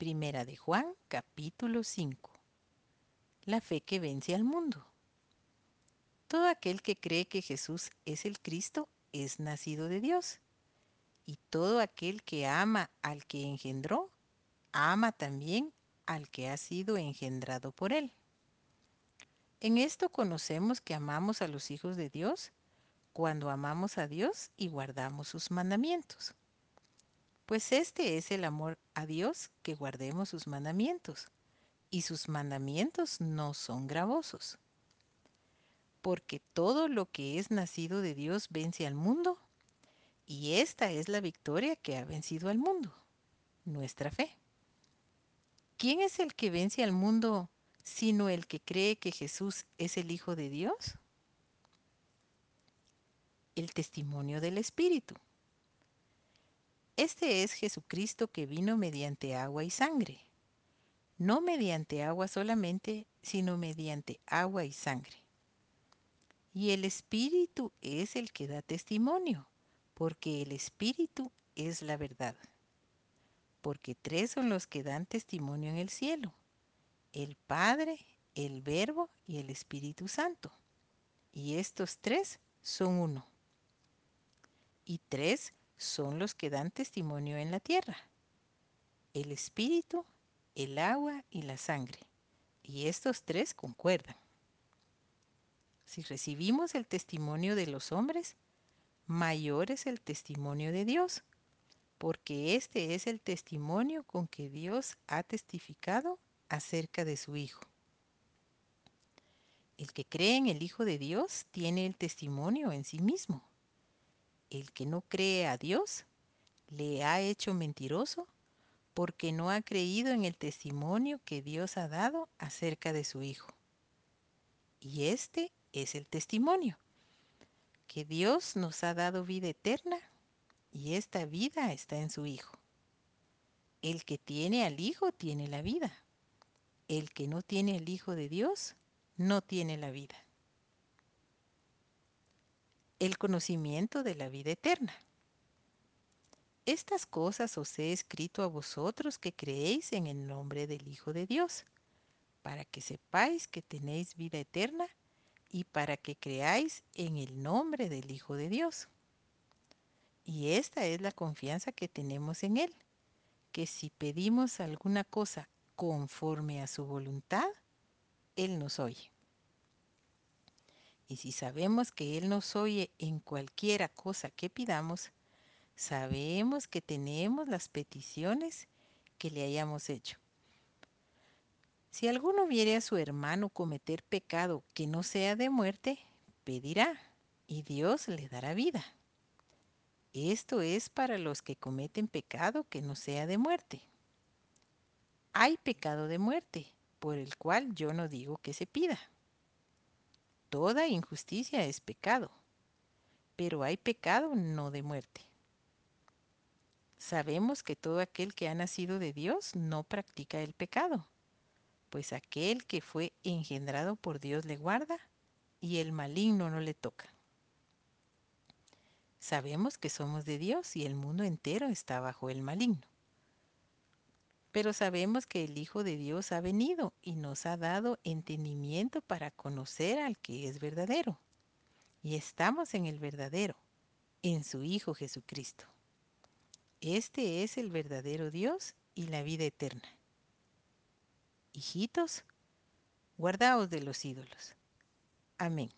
Primera de Juan, capítulo 5. La fe que vence al mundo. Todo aquel que cree que Jesús es el Cristo es nacido de Dios. Y todo aquel que ama al que engendró, ama también al que ha sido engendrado por él. En esto conocemos que amamos a los hijos de Dios cuando amamos a Dios y guardamos sus mandamientos. Pues este es el amor a Dios, que guardemos sus mandamientos, y sus mandamientos no son gravosos. Porque todo lo que es nacido de Dios vence al mundo, y esta es la victoria que ha vencido al mundo, nuestra fe. ¿Quién es el que vence al mundo sino el que cree que Jesús es el Hijo de Dios? El testimonio del Espíritu. Este es Jesucristo que vino mediante agua y sangre. No mediante agua solamente, sino mediante agua y sangre. Y el Espíritu es el que da testimonio, porque el Espíritu es la verdad. Porque tres son los que dan testimonio en el cielo, el Padre, el Verbo y el Espíritu Santo. Y estos tres son uno. Y tres son los que dan testimonio en la tierra, el espíritu, el agua y la sangre. Y estos tres concuerdan. Si recibimos el testimonio de los hombres, mayor es el testimonio de Dios, porque este es el testimonio con que Dios ha testificado acerca de su Hijo. El que cree en el Hijo de Dios tiene el testimonio en sí mismo el que no cree a Dios le ha hecho mentiroso porque no ha creído en el testimonio que Dios ha dado acerca de su Hijo. Y este es el testimonio, que Dios nos ha dado vida eterna y esta vida está en su Hijo. El que tiene al Hijo tiene la vida. El que no tiene al Hijo de Dios no tiene la vida el conocimiento de la vida eterna. Estas cosas os he escrito a vosotros que creéis en el nombre del Hijo de Dios, para que sepáis que tenéis vida eterna y para que creáis en el nombre del Hijo de Dios. Y esta es la confianza que tenemos en Él, que si pedimos alguna cosa conforme a su voluntad, Él nos oye. Y si sabemos que Él nos oye en cualquiera cosa que pidamos, sabemos que tenemos las peticiones que le hayamos hecho. Si alguno viere a su hermano cometer pecado que no sea de muerte, pedirá, y Dios le dará vida. Esto es para los que cometen pecado que no sea de muerte. Hay pecado de muerte, por el cual yo no digo que se pida. Toda injusticia es pecado, pero hay pecado no de muerte. Sabemos que todo aquel que ha nacido de Dios no practica el pecado, pues aquel que fue engendrado por Dios le guarda y el maligno no le toca. Sabemos que somos de Dios y el mundo entero está bajo el maligno. Pero sabemos que el Hijo de Dios ha venido y nos ha dado entendimiento para conocer al que es verdadero. Y estamos en el verdadero, en su Hijo Jesucristo. Este es el verdadero Dios y la vida eterna. Hijitos, guardaos de los ídolos. Amén.